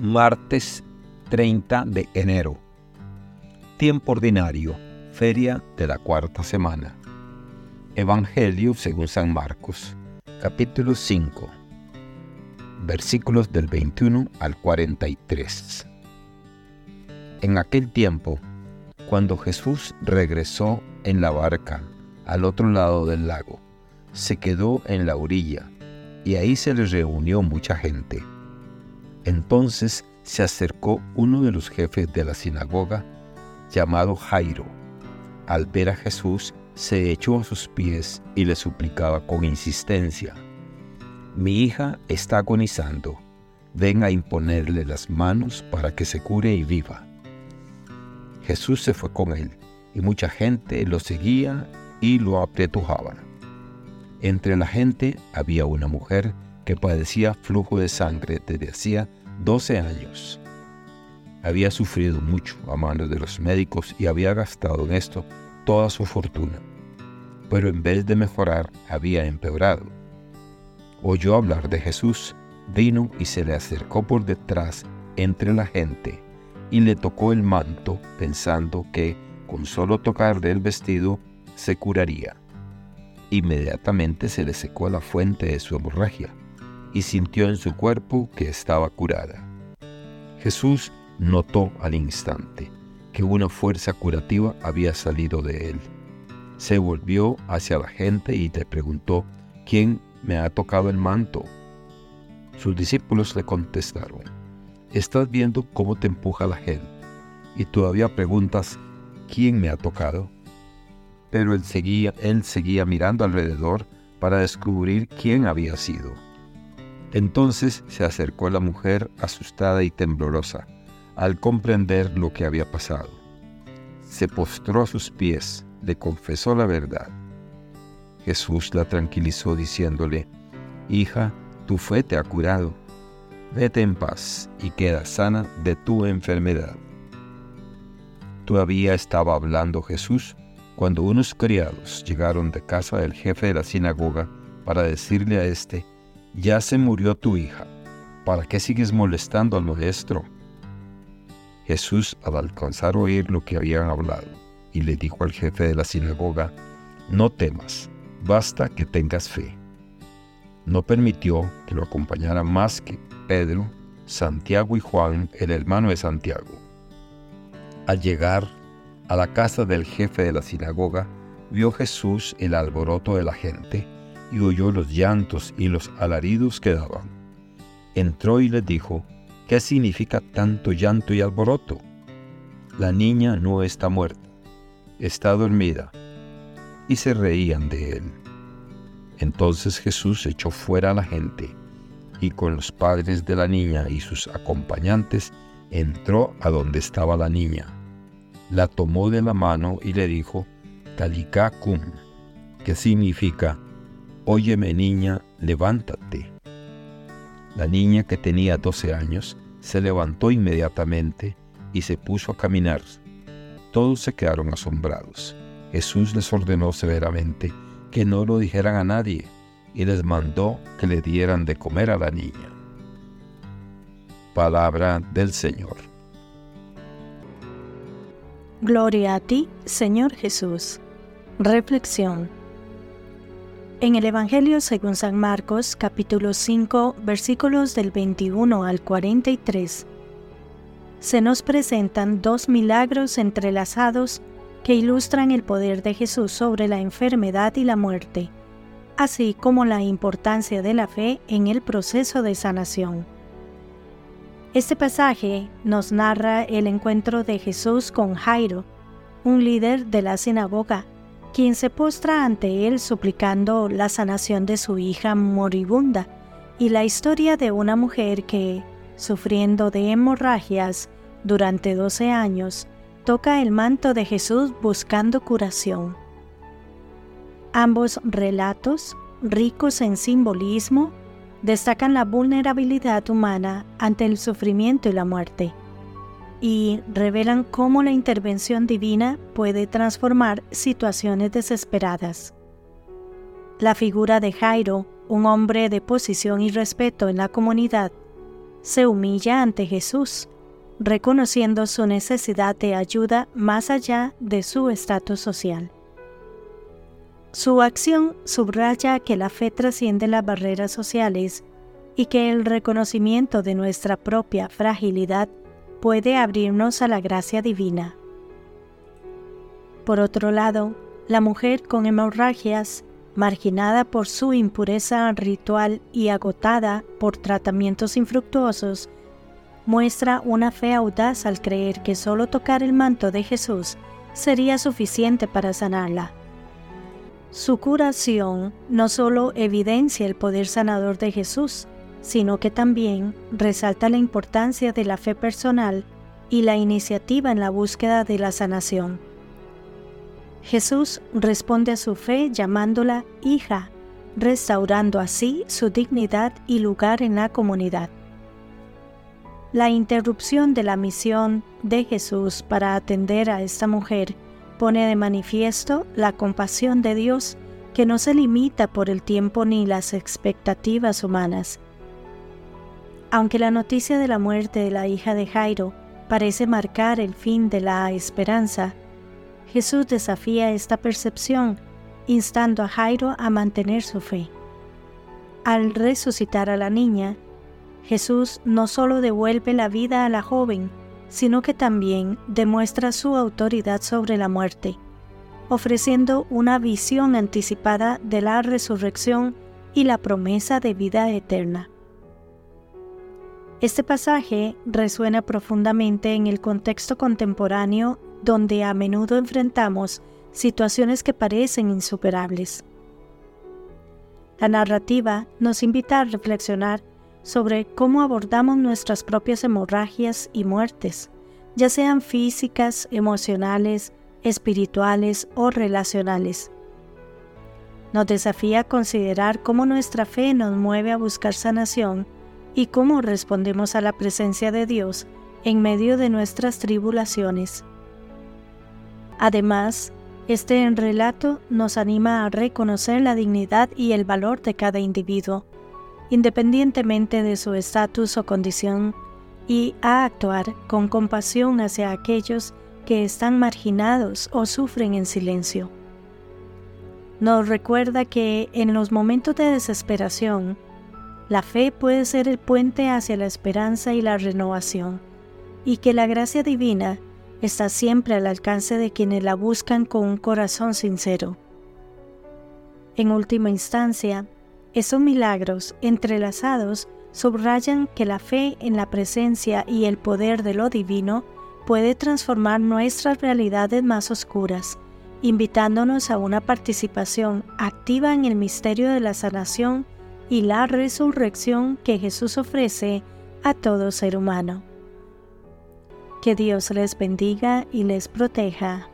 martes 30 de enero. Tiempo ordinario, feria de la cuarta semana. Evangelio según San Marcos, capítulo 5, versículos del 21 al 43. En aquel tiempo, cuando Jesús regresó en la barca al otro lado del lago, se quedó en la orilla y ahí se le reunió mucha gente entonces se acercó uno de los jefes de la sinagoga, llamado Jairo. Al ver a Jesús, se echó a sus pies y le suplicaba con insistencia, Mi hija está agonizando, ven a imponerle las manos para que se cure y viva. Jesús se fue con él, y mucha gente lo seguía y lo apretujaba. Entre la gente había una mujer que padecía flujo de sangre desde hacía 12 años. Había sufrido mucho a manos de los médicos y había gastado en esto toda su fortuna. Pero en vez de mejorar, había empeorado. Oyó hablar de Jesús, vino y se le acercó por detrás entre la gente y le tocó el manto pensando que con solo tocarle el vestido se curaría. Inmediatamente se le secó la fuente de su hemorragia y sintió en su cuerpo que estaba curada. Jesús notó al instante que una fuerza curativa había salido de él. Se volvió hacia la gente y le preguntó, ¿quién me ha tocado el manto? Sus discípulos le contestaron, estás viendo cómo te empuja la gente y todavía preguntas, ¿quién me ha tocado? Pero él seguía, él seguía mirando alrededor para descubrir quién había sido. Entonces se acercó la mujer asustada y temblorosa al comprender lo que había pasado. Se postró a sus pies, le confesó la verdad. Jesús la tranquilizó diciéndole, Hija, tu fe te ha curado. Vete en paz y queda sana de tu enfermedad. Todavía estaba hablando Jesús cuando unos criados llegaron de casa del jefe de la sinagoga para decirle a éste ya se murió tu hija, ¿para qué sigues molestando al maestro? Jesús, al alcanzar a oír lo que habían hablado, y le dijo al jefe de la sinagoga, no temas, basta que tengas fe. No permitió que lo acompañara más que Pedro, Santiago y Juan, el hermano de Santiago. Al llegar a la casa del jefe de la sinagoga, vio Jesús el alboroto de la gente y oyó los llantos y los alaridos que daban. Entró y le dijo, ¿qué significa tanto llanto y alboroto? La niña no está muerta, está dormida. Y se reían de él. Entonces Jesús echó fuera a la gente y con los padres de la niña y sus acompañantes entró a donde estaba la niña. La tomó de la mano y le dijo, Talika cum, que significa, Óyeme niña, levántate. La niña que tenía 12 años se levantó inmediatamente y se puso a caminar. Todos se quedaron asombrados. Jesús les ordenó severamente que no lo dijeran a nadie y les mandó que le dieran de comer a la niña. Palabra del Señor. Gloria a ti, Señor Jesús. Reflexión. En el Evangelio según San Marcos, capítulo 5, versículos del 21 al 43, se nos presentan dos milagros entrelazados que ilustran el poder de Jesús sobre la enfermedad y la muerte, así como la importancia de la fe en el proceso de sanación. Este pasaje nos narra el encuentro de Jesús con Jairo, un líder de la sinagoga quien se postra ante él suplicando la sanación de su hija moribunda y la historia de una mujer que, sufriendo de hemorragias durante 12 años, toca el manto de Jesús buscando curación. Ambos relatos, ricos en simbolismo, destacan la vulnerabilidad humana ante el sufrimiento y la muerte y revelan cómo la intervención divina puede transformar situaciones desesperadas. La figura de Jairo, un hombre de posición y respeto en la comunidad, se humilla ante Jesús, reconociendo su necesidad de ayuda más allá de su estatus social. Su acción subraya que la fe trasciende las barreras sociales y que el reconocimiento de nuestra propia fragilidad puede abrirnos a la gracia divina. Por otro lado, la mujer con hemorragias, marginada por su impureza ritual y agotada por tratamientos infructuosos, muestra una fe audaz al creer que solo tocar el manto de Jesús sería suficiente para sanarla. Su curación no solo evidencia el poder sanador de Jesús, sino que también resalta la importancia de la fe personal y la iniciativa en la búsqueda de la sanación. Jesús responde a su fe llamándola hija, restaurando así su dignidad y lugar en la comunidad. La interrupción de la misión de Jesús para atender a esta mujer pone de manifiesto la compasión de Dios que no se limita por el tiempo ni las expectativas humanas. Aunque la noticia de la muerte de la hija de Jairo parece marcar el fin de la esperanza, Jesús desafía esta percepción, instando a Jairo a mantener su fe. Al resucitar a la niña, Jesús no solo devuelve la vida a la joven, sino que también demuestra su autoridad sobre la muerte, ofreciendo una visión anticipada de la resurrección y la promesa de vida eterna. Este pasaje resuena profundamente en el contexto contemporáneo donde a menudo enfrentamos situaciones que parecen insuperables. La narrativa nos invita a reflexionar sobre cómo abordamos nuestras propias hemorragias y muertes, ya sean físicas, emocionales, espirituales o relacionales. Nos desafía a considerar cómo nuestra fe nos mueve a buscar sanación y cómo respondemos a la presencia de Dios en medio de nuestras tribulaciones. Además, este relato nos anima a reconocer la dignidad y el valor de cada individuo independientemente de su estatus o condición, y a actuar con compasión hacia aquellos que están marginados o sufren en silencio. Nos recuerda que en los momentos de desesperación, la fe puede ser el puente hacia la esperanza y la renovación, y que la gracia divina está siempre al alcance de quienes la buscan con un corazón sincero. En última instancia, esos milagros entrelazados subrayan que la fe en la presencia y el poder de lo divino puede transformar nuestras realidades más oscuras, invitándonos a una participación activa en el misterio de la sanación y la resurrección que Jesús ofrece a todo ser humano. Que Dios les bendiga y les proteja.